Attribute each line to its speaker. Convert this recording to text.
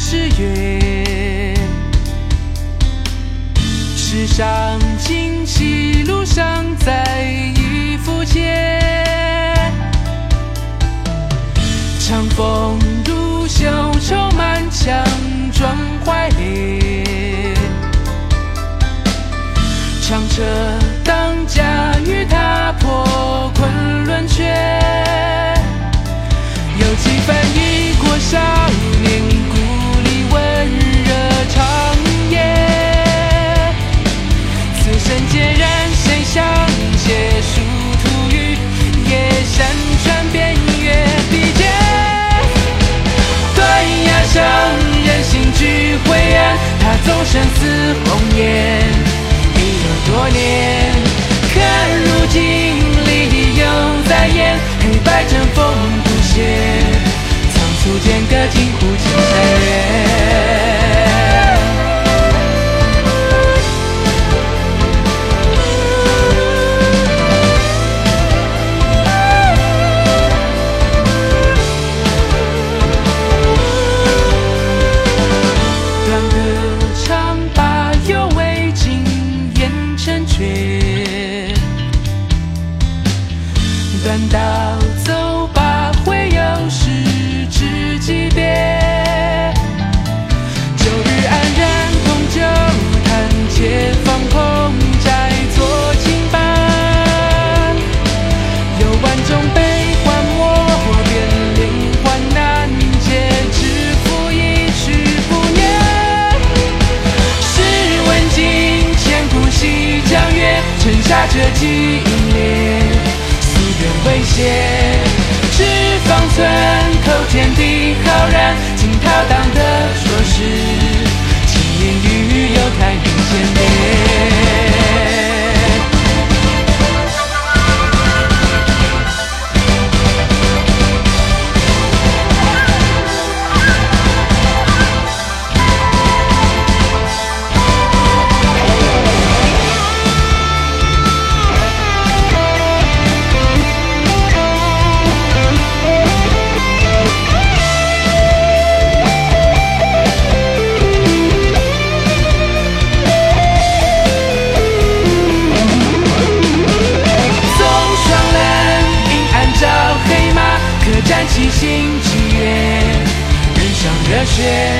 Speaker 1: 是月，世上情起，路上再一拂肩，长风入袖，愁满腔，壮怀烈，长车。似红颜，已有多年。可如今离又在眼，黑白争锋不歇，仓促间隔尽忽青山月。断刀走吧，会有时知己别。旧日安然同酒谈，且放空斋作清伴。有万种悲欢莫辨，连环难解，知府一曲不念。试问今千古西江月，沉下这几年，夙愿未歇。只方寸口天地浩然，惊涛荡的 shit